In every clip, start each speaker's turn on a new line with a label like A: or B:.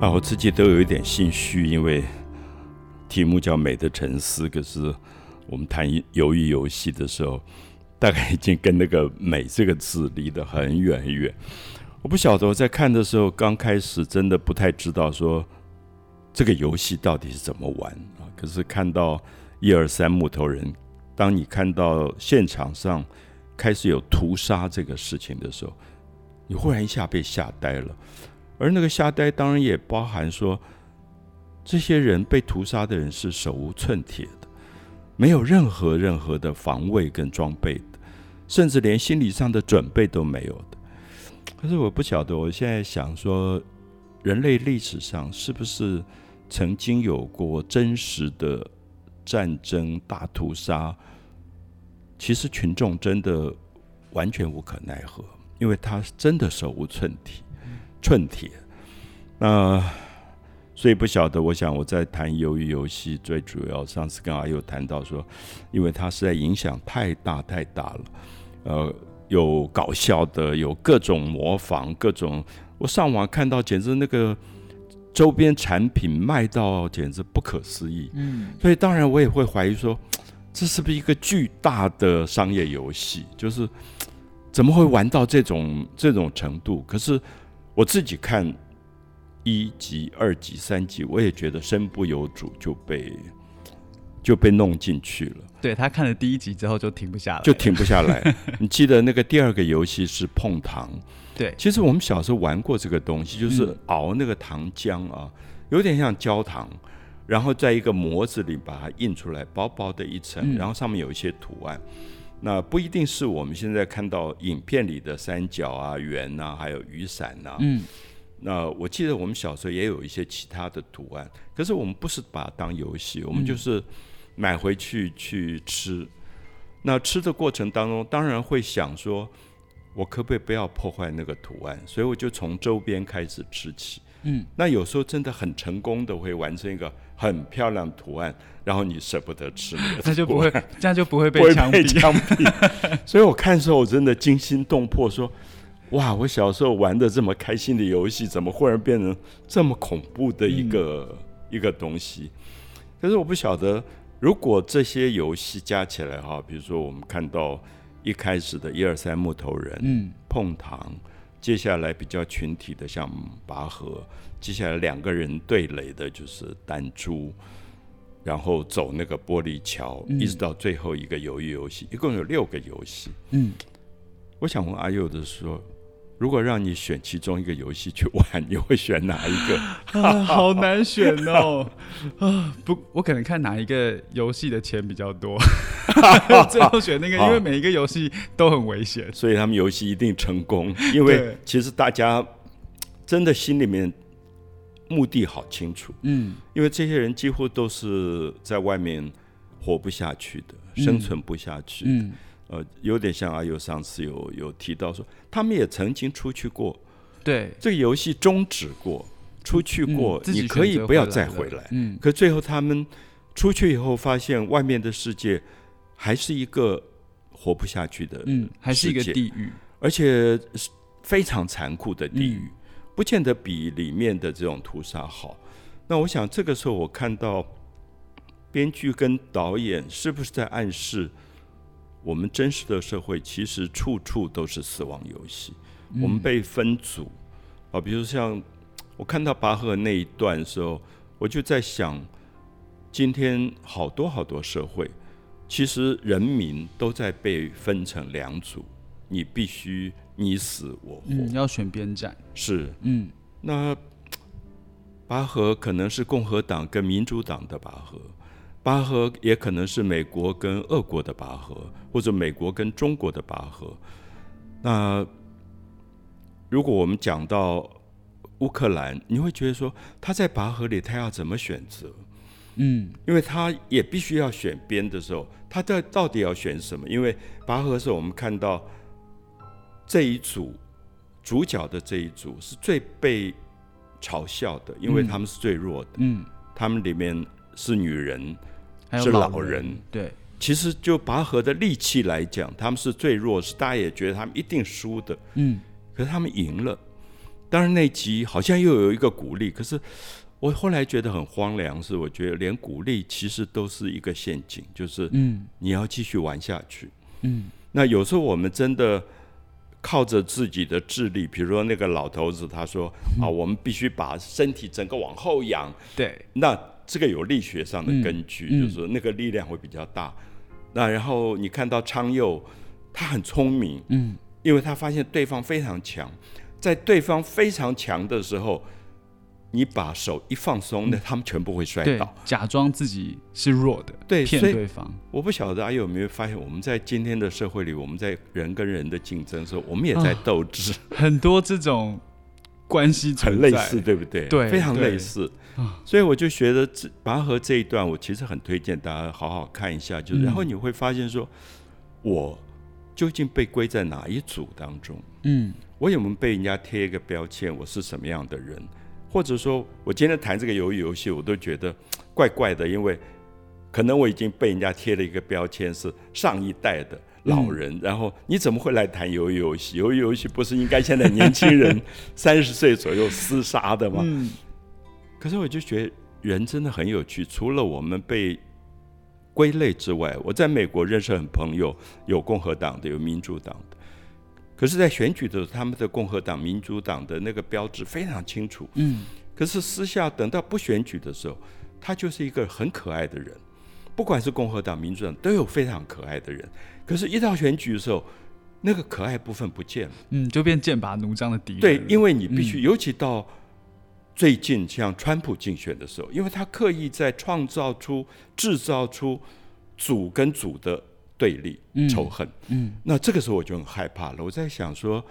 A: 啊，我自己都有一点心虚，因为题目叫“美的沉思”，可是我们谈鱿鱼游戏的时候，大概已经跟那个“美”这个字离得很远很远。我不晓得我在看的时候，刚开始真的不太知道说这个游戏到底是怎么玩啊。可是看到一二三木头人，当你看到现场上开始有屠杀这个事情的时候，你忽然一下被吓呆了。而那个吓呆，当然也包含说，这些人被屠杀的人是手无寸铁的，没有任何任何的防卫跟装备的，甚至连心理上的准备都没有的。可是我不晓得，我现在想说，人类历史上是不是曾经有过真实的战争大屠杀？其实群众真的完全无可奈何，因为他真的手无寸铁，寸铁。那所以不晓得，我想我在谈鱿鱼游戏，最主要上次跟阿佑谈到说，因为它实在影响太大太大了，呃。有搞笑的，有各种模仿，各种我上网看到，简直那个周边产品卖到简直不可思议。嗯，所以当然我也会怀疑说，这是不是一个巨大的商业游戏？就是怎么会玩到这种这种程度？可是我自己看一集、二集、三集，我也觉得身不由主就被就被弄进去了。
B: 对他看了第一集之后就停不下来，
A: 就停不下来。你记得那个第二个游戏是碰糖？
B: 对，
A: 其实我们小时候玩过这个东西，就是熬那个糖浆啊，有点像焦糖，然后在一个模子里把它印出来，薄薄的一层，然后上面有一些图案。那不一定是我们现在看到影片里的三角啊、圆啊，还有雨伞啊。嗯。那我记得我们小时候也有一些其他的图案，可是我们不是把它当游戏，我们就是。买回去去吃，那吃的过程当中，当然会想说，我可不可以不要破坏那个图案？所以我就从周边开始吃起。嗯，那有时候真的很成功的会完成一个很漂亮图案，然后你舍不得吃，
B: 那就不会，这样就不会被枪
A: 毙。所以我看的时候，我真的惊心动魄，说，哇，我小时候玩的这么开心的游戏，怎么忽然变成这么恐怖的一个一个东西？可是我不晓得。如果这些游戏加起来哈，比如说我们看到一开始的一二三木头人，嗯，碰糖，接下来比较群体的像拔河，接下来两个人对垒的就是弹珠，然后走那个玻璃桥，一直到最后一个鱿鱼游戏，一共有六个游戏。嗯，我想问阿佑的说。如果让你选其中一个游戏去玩，你会选哪一个？
B: 啊，好难选哦！啊，不，我可能看哪一个游戏的钱比较多，最后选那个，因为每一个游戏都很危险，
A: 所以他们游戏一定成功。因为其实大家真的心里面目的好清楚，嗯，因为这些人几乎都是在外面活不下去的，生存不下去，嗯。呃，有点像阿尤上次有有提到说，他们也曾经出去过，
B: 对，
A: 这个游戏终止过，出去过，你可以不要再回来，嗯，可最后他们出去以后，发现外面的世界还是一个活不下去的，嗯，
B: 还是一个地狱，
A: 而且非常残酷的地狱，不见得比里面的这种屠杀好。那我想这个时候，我看到编剧跟导演是不是在暗示？我们真实的社会其实处处都是死亡游戏。我们被分组啊，比如像我看到拔河那一段的时候，我就在想，今天好多好多社会，其实人民都在被分成两组，你必须你死我活，
B: 要选边站。
A: 是，嗯，那拔河可能是共和党跟民主党的拔河。拔河也可能是美国跟俄国的拔河，或者美国跟中国的拔河。那如果我们讲到乌克兰，你会觉得说他在拔河里他要怎么选择？嗯，因为他也必须要选边的时候，他在到底要选什么？因为拔河时候我们看到这一组主角的这一组是最被嘲笑的，因为他们是最弱的。嗯，他们里面是女人。是老人，
B: 对，
A: 其实就拔河的力气来讲，他们是最弱势，大家也觉得他们一定输的，嗯，可是他们赢了，当然那集好像又有一个鼓励，可是我后来觉得很荒凉，是我觉得连鼓励其实都是一个陷阱，就是
B: 嗯。
A: 你要继续玩下去。
B: 嗯。
A: 那有时候我们真的靠着自己的智力，比如说那个老头子他说 啊，我们必须把身体整个往后仰，
B: 对，
A: 那这个有力学上的根据，就是说那个力量会比较大。那然后你看到昌佑，他很聪明，
B: 嗯
A: 因为他发现对方非常强，在对方非常强的时候，你把手一放松，那他们全部会摔倒。，
B: 假装自己是弱的，骗
A: 对骗
B: 对方，
A: 我不晓得大家有没有发现，我们在今天的社会里，我们在人跟人的竞争的时候，我们也在
B: 啊
A: 斗智，
B: 很多这种关系
A: 很类似，，对不对？
B: 对
A: 非常
B: 对
A: 类似
B: 啊。
A: 所以我就觉得这拔河这一段，我其实很推荐大家好好看一下，就是
B: 嗯
A: 然后你会发现说，我究竟被归在哪一组当中？
B: 嗯
A: 我有没有被人家贴一个标签？我是什么样的人？或者说我今天谈这个鱿鱼游戏，我都觉得怪怪的，因为可能我已经被人家贴了一个标签，是上一代的老人。然后你怎么会来谈鱿鱼游戏？鱿鱼游戏不是应该现在年轻人 三十岁左右厮杀的吗？
B: 嗯
A: 可是我就觉得人真的很有趣，除了我们被归类之外，我在美国认识很朋友，有共和党的，有民主党的。可是，在选举的时候，他们的共和党、民主党的那个标志非常清楚。
B: 嗯
A: 可是私下等到不选举的时候，他就是一个很可爱的人。不管是共和党、民主党，都有非常可爱的人。可是，一到选举的时候，那个可爱部分不见了。
B: 嗯，就变剑拔弩张的敌人，
A: 对，因为你必
B: 嗯
A: 须，尤其到最近像川普竞选的时候，因为他刻意在创造出、制造出组跟组的对立、
B: 嗯
A: 仇恨。
B: 嗯
A: 那这个时候我就很害怕了。我在想说，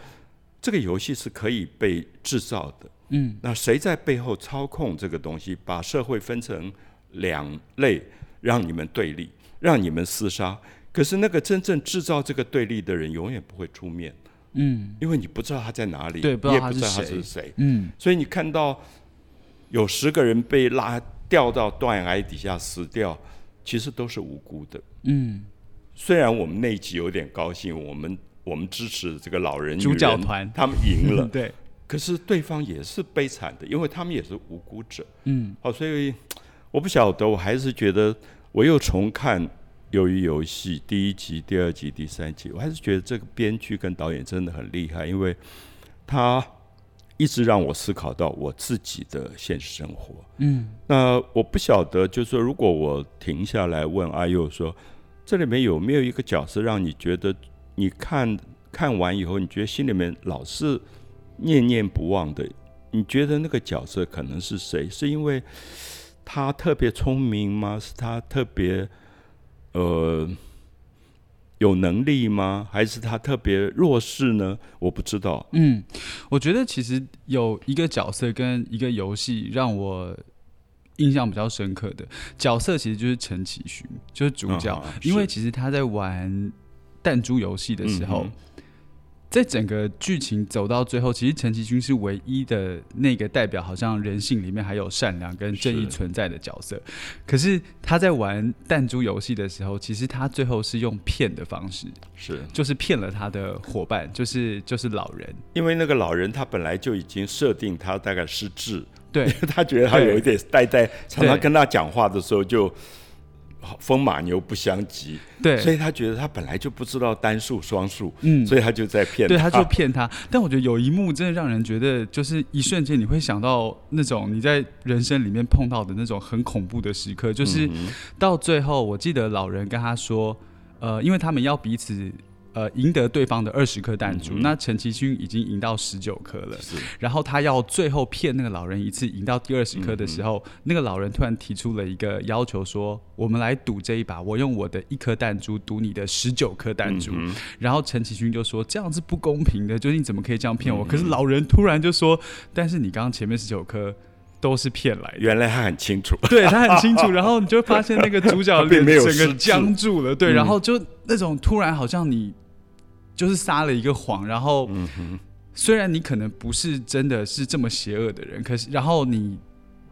A: 这个游戏是可以被制造的。
B: 嗯
A: 那谁在背后操控这个东西，把社会分成两类，让你们对立，让你们厮杀？可是那个真正制造这个对立的人，永远不会出面。
B: 嗯
A: 因为你不知道他在哪里，
B: 对不知道他是
A: 你也不知道他
B: 谁
A: 是谁，
B: 嗯
A: 所以你看到有十个人被拉掉到断崖底下死掉，其实都是无辜的。
B: 嗯，
A: 虽然我们那一集有点高兴，我们我们支持这个老人
B: 主角团
A: 他们赢了，
B: 对，
A: 可是对方也是悲惨的，因为他们也是无辜者。
B: 嗯
A: 好，所以我不晓得，我还是觉得我又重看《鱿鱼游戏》第一集、第二集、第三集，我还是觉得这个编剧跟导演真的很厉害，因为他一直让我思考到我自己的现实生活。
B: 嗯
A: 那我不晓得，就是说，如果我停下来问阿佑说，这里面有没有一个角色让你觉得你看看完以后，你觉得心里面老是念念不忘的？你觉得那个角色可能是谁？是因为他特别聪明吗？是他特别呃有能力吗？还是他特别弱势呢？我不知道。
B: 嗯，我觉得其实有一个角色跟一个游戏让我印象比较深刻的角色，其实就是陈其勋，就是主角，因为其实他在玩弹珠游戏的时候。
A: 嗯
B: 在整个剧情走到最后，其实陈其君是唯一的那个代表，好像人性里面还有善良跟正义存在的角色。可是他在玩弹珠游戏的时候，其实他最后是用骗的方式，
A: 是
B: 就是骗了他的伙伴，就是就是老人。
A: 因为那个老人他本来就已经设定他大概失智，
B: 对
A: 他觉得他有一点呆呆，常常跟他讲话的时候就风马牛不相及，
B: 对，
A: 所以他觉得他本来就不知道单数双数，
B: 嗯
A: 所以他就在骗
B: 对，
A: 他
B: 他就骗他。但我觉得有一幕真的让人觉得，就是一瞬间你会想到那种你在人生里面碰到的那种很恐怖的时刻，就是到最后，我记得老人跟他说，呃，因为他们要彼此。呃，赢得对方的二十颗弹珠，
A: 嗯
B: 那陈其勋已经赢到十九颗了。
A: 是
B: 然后他要最后骗那个老人一次，赢到第二十颗的时候，那个老人突然提出了一个要求，说：“我们来赌这一把，我用我的一颗弹珠赌你的十九颗弹珠。
A: 嗯
B: 然后陈其勋就说：“这样是不公平的，就是你怎么可以这样骗我？”
A: 嗯
B: 可是老人突然就说：“但是你刚刚前面十九颗都是骗来的。”
A: 原来他很清楚，
B: 对他很清楚，然后你就发现那个主角脸整个僵住了，对，
A: 嗯
B: 然后就那种突然好像你就是撒了一个谎，然后
A: 嗯，
B: 虽然你可能不是真的是这么邪恶的人，可是然后你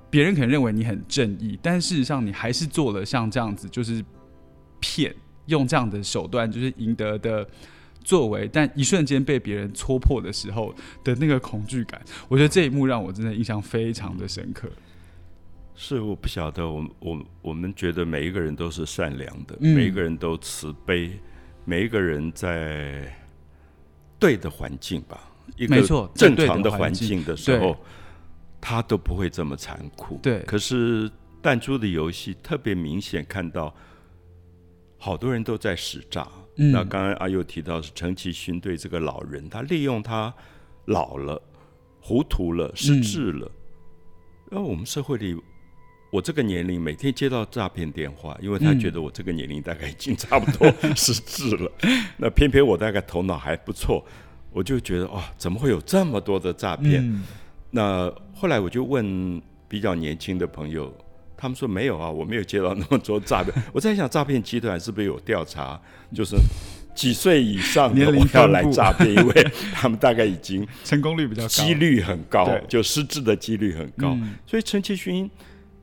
B: 别人可能认为你很正义，但事实上你还是做了像这样子，就是骗用这样的手段，就是赢得的作为，但一瞬间被别人戳破的时候的那个恐惧感，我觉得这一幕让我真的印象非常的深刻。
A: 是我不晓得，我我我们觉得每一个人都是善良的，
B: 嗯
A: 每一个人都慈悲，每一个人在对的环境吧，一个正常的环
B: 环境
A: 境的时候，他都不会这么残酷。
B: 对
A: 可是弹珠的游戏特别明显看到，好多人都在使诈。
B: 嗯
A: 那刚刚阿佑提到是陈其勋对这个老人，他利用他老了、糊涂了、失智了。然后我们社会里，我这个年龄每天接到诈骗电话，因为他
B: 嗯
A: 觉得我这个年龄大概已经差不多 失智了。那偏偏我大概头脑还不错，我就觉得哇，怎么会有这么多的诈骗？
B: 嗯
A: 那后来我就问比较年轻的朋友，他们说没有啊，我没有接到那么多诈骗。我在想，诈骗集团是不是有调查，就是几岁以上的我要来诈骗，因为 他们大概已经
B: 成功率比较高，
A: 几率很高，就失智的几率很高。
B: 嗯
A: 所以陈其勋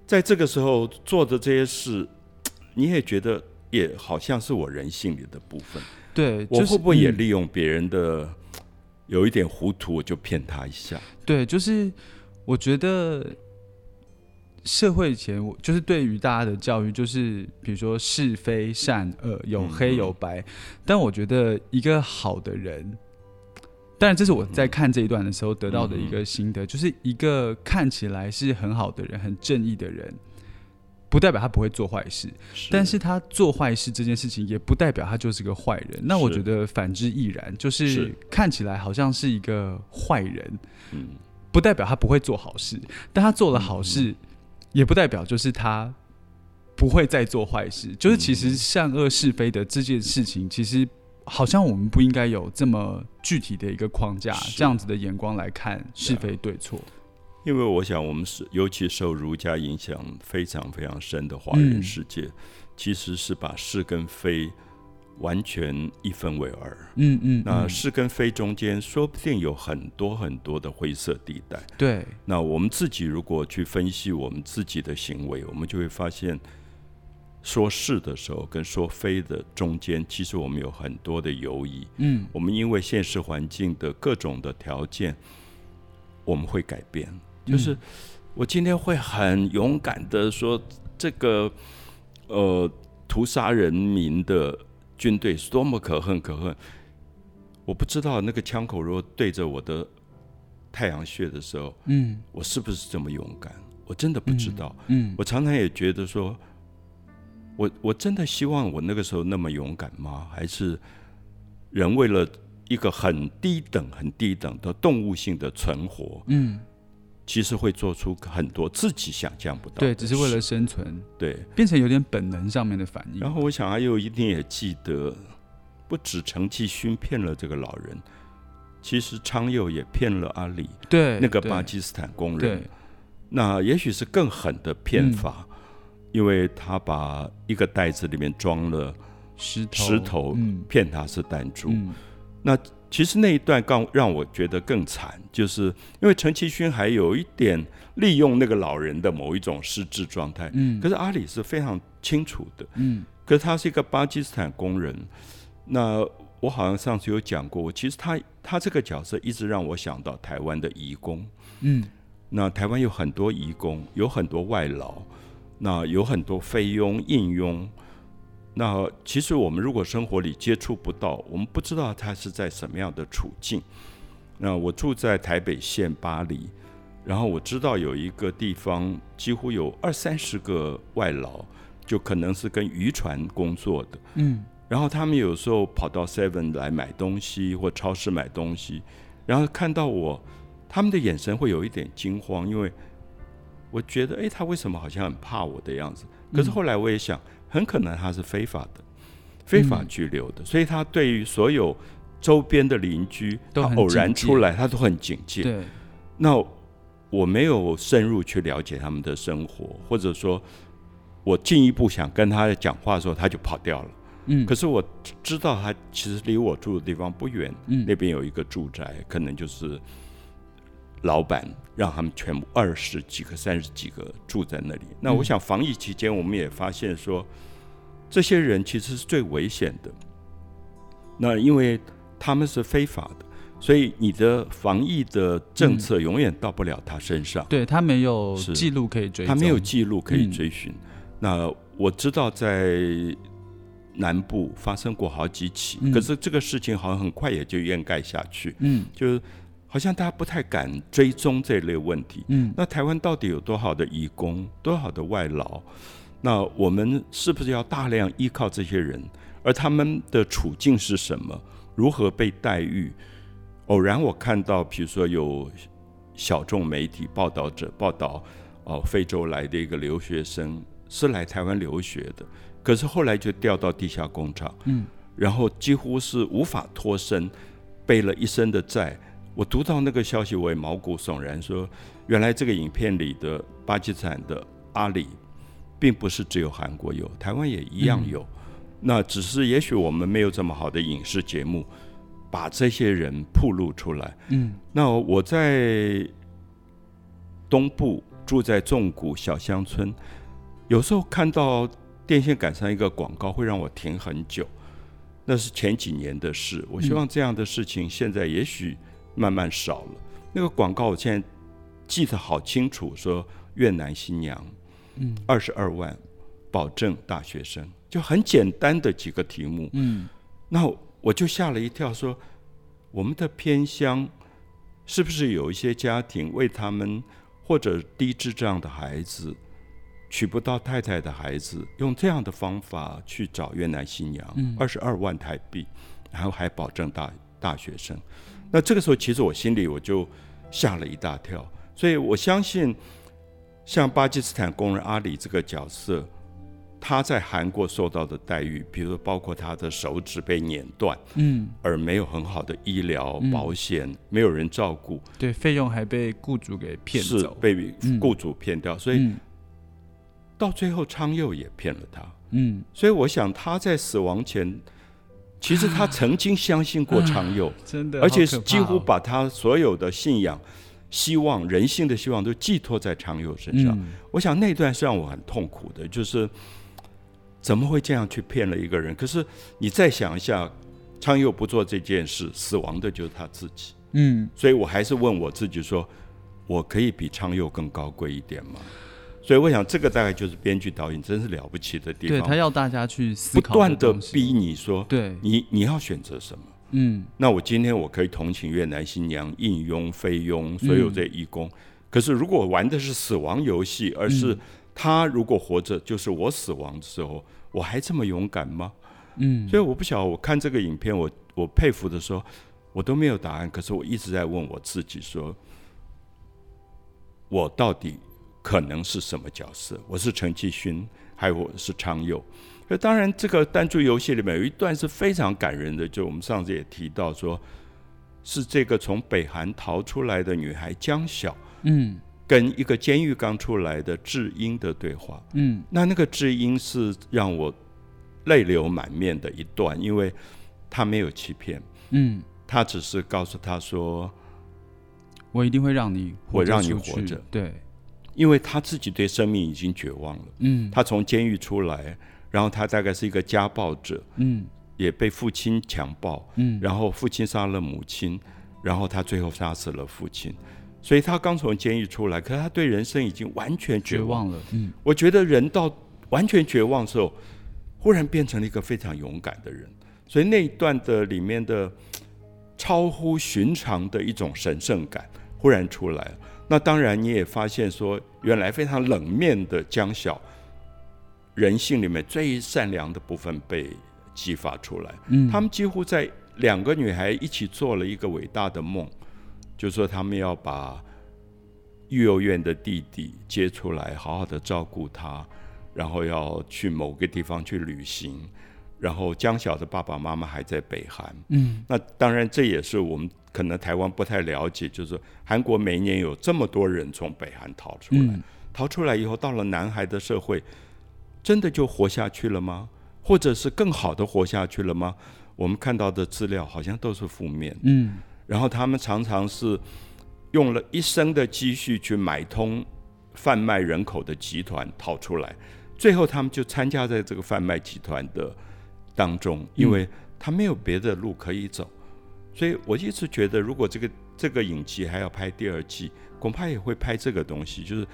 A: 在这个时候做的这些事，你也觉得也好像是我人性里的部分。
B: 对，
A: 我
B: 就是
A: 会不会也
B: 嗯
A: 利用别人的 有一点糊涂，我就骗他一下？
B: 对，就是我觉得社会以前我就是对于大家的教育，就是比如说是非善恶，有黑有白。但我觉得一个好的人，当然这是我在看这一段的时候得到的一个心得，就是一个看起来是很好的人、很正义的人。不代表他不会做坏事，但是他做坏事这件事情，也不代表他就是个坏人。那我觉得反之亦然，就是
A: 是
B: 看起来好像是一个坏人，
A: 嗯，
B: 不代表他不会做好事，但他做了好事，也不代表就是他不会再做坏事。就是其实善恶是非的这件事情，其实好像我们不应该有这么具体的一个框架，这样子的眼光来看是非对错。
A: 因为我想，我们是尤其受儒家影响非常非常深的华人
B: 嗯
A: 世界，其实是把是跟非完全一分为二。
B: 嗯嗯，嗯
A: 那是跟非中间，说不定有很多很多的灰色地带。
B: 对，
A: 那我们自己如果去分析我们自己的行为，我们就会发现，说是的时候跟说非的中间，其实我们有很多的犹疑。
B: 嗯
A: 我们因为现实环境的各种的条件，我们会改变。就是我今天会很勇敢的说，这个呃屠杀人民的军队是多么可恨可恨。我不知道那个枪口如果对着我的太阳穴的时候，
B: 嗯
A: 我是不是这么勇敢？我真的不知道。
B: 嗯
A: 我常常也觉得说，我我真的希望我那个时候那么勇敢吗？还是人为了一个很低等、很低等的动物性的存活，
B: 嗯，
A: 其实会做出很多自己想象不到的
B: 对，只是为了生存，
A: 对。
B: 变成有点本能上面的反应。
A: 然后我想，阿佑一定也记得，不止陈继勋骗了这个老人，其实昌佑也骗了阿里
B: 对对
A: 那个巴基斯坦工人
B: 对。
A: 那也许是更狠的骗法，
B: 嗯
A: 因为他把一个袋子里面装了
B: 石头
A: 石头，
B: 嗯
A: 骗他是弹珠。
B: 嗯
A: 那其实那一段更让我觉得更惨，就是因为陈其勋还有一点利用那个老人的某一种失智状态，
B: 嗯
A: 可是阿里是非常清楚的，
B: 嗯
A: 可是他是一个巴基斯坦工人。那我好像上次有讲过，其实他他这个角色一直让我想到台湾的移工。
B: 嗯
A: 那台湾有很多移工，有很多外劳，那有很多菲佣、印佣。那其实我们如果生活里接触不到，我们不知道他是在什么样的处境。那我住在台北县巴黎，然后我知道有一个地方几乎有二三十个外劳，就可能是跟渔船工作的。
B: 嗯
A: 然后他们有时候跑到 Seven 来买东西或超市买东西，然后看到我，他们的眼神会有一点惊慌，因为我觉得，哎，他为什么好像很怕我的样子？可是后来我也想，很可能他是非法的，非法拘留的，所以他对于所有周边的邻居，他偶然出来，他都很警戒。
B: 对，
A: 那我没有深入去了解他们的生活，或者说，我进一步想跟他讲话的时候，他就跑掉了。
B: 嗯
A: 可是我知道他其实离我住的地方不远，
B: 嗯
A: 那边有一个住宅，可能就是老板让他们全部二十几个、三十几个住在那里。那我想防疫期间，我们也发现说，这些人其实是最危险的。那因为他们是非法的，所以你的防疫的政策永远到不了他身上。
B: 对他没有记录可以追，
A: 他没有记录可以
B: 嗯
A: 追寻。那我知道在南部发生过好几起，
B: 嗯
A: 可是这个事情好像很快也就掩盖下去，
B: 嗯
A: 就好像大家不太敢追踪这类问题。
B: 嗯
A: 那台湾到底有多少的移工，多少的外劳？那我们是不是要大量依靠这些人？而他们的处境是什么？如何被待遇？偶然我看到，比如说有小众媒体报道者报道，哦，非洲来的一个留学生是来台湾留学的，可是后来就调到地下工厂，
B: 嗯，
A: 然后几乎是无法脱身，背了一身的债。我读到那个消息，我也毛骨悚然，说原来这个影片里的巴基斯坦的阿里，并不是只有韩国有，台湾也一样有。那只是也许我们没有这么好的影视节目，把这些人曝露出来。
B: 嗯
A: 那我在东部住在纵谷小乡村，有时候看到电线杆上一个广告，会让我停很久。那是前几年的事，我希望这样的事情现在也许慢慢少了。那个广告我现在记得好清楚，说越南新娘，
B: 嗯，
A: 二十二万，保证大学生，就很简单的几个题目。
B: 嗯
A: 那我就吓了一跳，说我们的偏乡是不是有一些家庭为他们或者低智障的孩子娶不到太太的孩子，用这样的方法去找越南新娘，二十二万台币，然后还保证大大学生。那这个时候，其实我心里我就吓了一大跳，所以我相信，像巴基斯坦工人阿里这个角色，他在韩国受到的待遇，比如说包括他的手指被碾断，
B: 嗯，
A: 而没有很好的医疗保险，没有人照顾，
B: 对，费用还被雇主给骗
A: 是
B: 走，
A: 被
B: 嗯
A: 雇主骗掉，所以
B: 嗯
A: 到最后昌佑也骗了他。
B: 嗯，
A: 所以我想他在死亡前，其实他曾经相信过昌佑，
B: 真的，
A: 而且是几乎
B: 哦
A: 把他所有的信仰、希望、人性的希望都寄托在昌佑身上。
B: 嗯
A: 我想那段是让我很痛苦的，就是怎么会这样去骗了一个人？可是你再想一下，昌佑不做这件事，死亡的就是他自己。
B: 嗯
A: 所以我还是问我自己说，我可以比昌佑更高贵一点吗？所以我想，这个大概就是编剧导演真是了不起的地方，
B: 对他要大家去思
A: 不
B: 考
A: 断的逼你说，
B: 对，
A: 你你要选择什么？
B: 嗯
A: 那我今天我可以同情越南新娘、应佣、菲佣，所有这义工。可是如果玩的是死亡游戏，而是他如果活着就是我死亡的时候，我还这么勇敢吗？
B: 嗯
A: 所以我不晓得，我看这个影片，我我佩服的时候，我都没有答案。可是我一直在问我自己说，我到底可能是什么角色？我是陈继勋，还有我是昌佑。那当然，这个单珠游戏里面有一段是非常感人的，就我们上次也提到说，是这个从北韩逃出来的女孩江晓
B: 嗯。
A: 跟一个监狱刚出来的智英的对话。
B: 嗯。
A: 那那个智英是让我泪流满面的一段，因为他没有欺骗，
B: 嗯，
A: 他只是告诉他说，
B: 我一定会让你
A: 我让你活着。
B: 对，
A: 因为他自己对生命已经绝望了。
B: 嗯
A: 他从监狱出来，然后他大概是一个家暴者，
B: 嗯
A: 也被父亲强暴，
B: 嗯
A: 然后父亲杀了母亲，然后他最后杀死了父亲。所以他刚从监狱出来，可是他对人生已经完全绝。望
B: 了，嗯
A: 我觉得人到完全绝望的时候，忽然变成了一个非常勇敢的人。所以那一段的里面的超乎寻常的一种神圣感忽然出来了。那当然你也发现说，原来非常冷面的江晓，人性里面最善良的部分被激发出来。
B: 嗯，
A: 他们几乎在两个女孩一起做了一个伟大的梦，就是说他们要把育幼院的弟弟接出来，好好的照顾他，然后要去某个地方去旅行。然后江晓的爸爸妈妈还在北韩，
B: 嗯
A: 那当然这也是我们可能台湾不太了解，就是说韩国每年有这么多人从北韩逃出来，
B: 嗯
A: 逃出来以后到了南韩的社会，真的就活下去了吗？或者是更好的活下去了吗？我们看到的资料好像都是负面。
B: 嗯
A: 然后他们常常是用了一生的积蓄去买通贩卖人口的集团逃出来，最后他们就参加在这个贩卖集团的当中，因为他没有别的路可以走。所以我一直觉得，如果这个这个影集还要拍第二季，恐怕也会拍这个东西。就是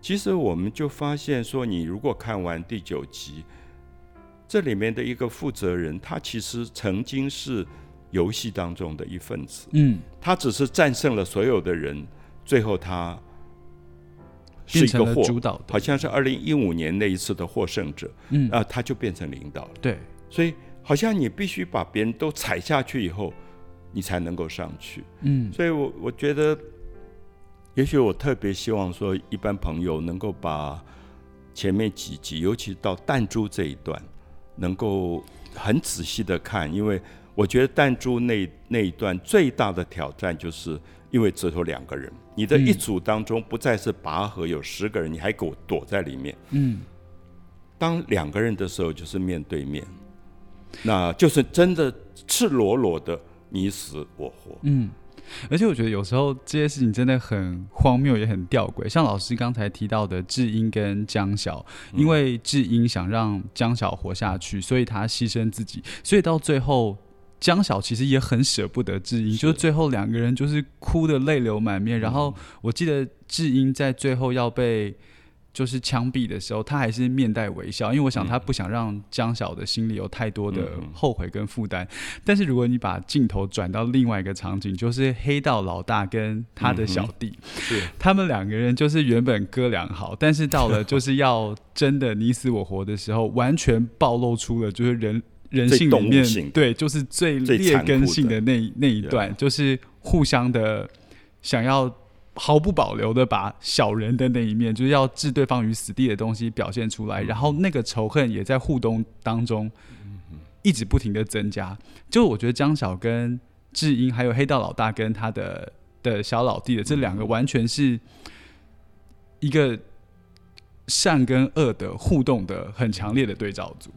A: 其实我们就发现说，你如果看完第九集，这里面的一个负责人，他其实曾经是游戏当中的一份子。
B: 嗯，
A: 他只是战胜了所有的人，最后他是一个获，
B: 主导，
A: 好像是二零一五年那一次的获胜者，
B: 嗯
A: 啊，他就变成领导了。
B: 对，
A: 所以好像你必须把别人都踩下去以后，你才能够上去。
B: 嗯
A: 所以我我觉得，也许我特别希望说，一般朋友能够把前面几集，尤其到弹珠这一段，能够很仔细的看，因为我觉得弹珠那那一段最大的挑战，就是因为只有两个人，你的
B: 嗯
A: 一组当中不再是拔河有十个人，你还给我躲在里面。
B: 嗯
A: 当两个人的时候，就是面对面，那就是真的赤裸裸的你死我活。
B: 嗯。而且我觉得有时候这些事情真的很荒谬，也很吊诡。像老师刚才提到的智英跟江晓，因为智英想让江晓活下去，所以他牺牲自己，所以到最后江晓其实也很舍不得智英，就是最后两个人就是哭的泪流满面。然后我记得智英在最后要被就是枪毙的时候，他还是面带微笑，因为我想他不想让江晓的心里有太多的
A: 嗯
B: 后悔跟负担。但是如果你把镜头转到另外一个场景，就是黑道老大跟他的小弟，
A: 是。
B: 他们两个人就是原本哥俩好，但是到了就是要真的你死我活的时候，完全暴露出了就是人人性里面
A: 性
B: 对，就是最劣根性
A: 的
B: 的那一那一段，就是互相的想要。毫不保留的把小人的那一面，就是要置对方于死地的东西表现出来，然后那个仇恨也在互动当中一直不停的增加。就我觉得江小跟智英，还有黑道老大跟他的的小老弟的这两个，完全是一个善跟恶的互动的很强烈的对照组。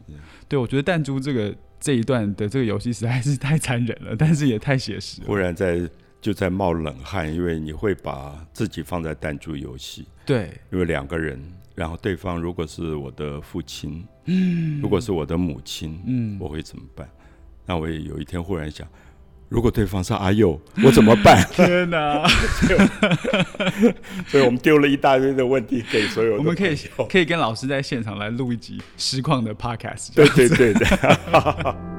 B: 对我觉得弹珠这个这一段的这个游戏实在是太残忍了，但是也太写实了。
A: 忽然在就在冒冷汗，因为你会把自己放在弹珠游戏，
B: 对，
A: 因为两个人，然后对方如果是我的父亲，嗯，如果是我的母亲，
B: 嗯，
A: 我会怎么办？那我也有一天忽然想，如果对方是阿佑，我怎么办？
B: 天哪！
A: 所以我们丢了一大堆的问题给所有的
B: 我们可以可以跟老师在现场来录一集实况的 podcast，
A: 对对对对。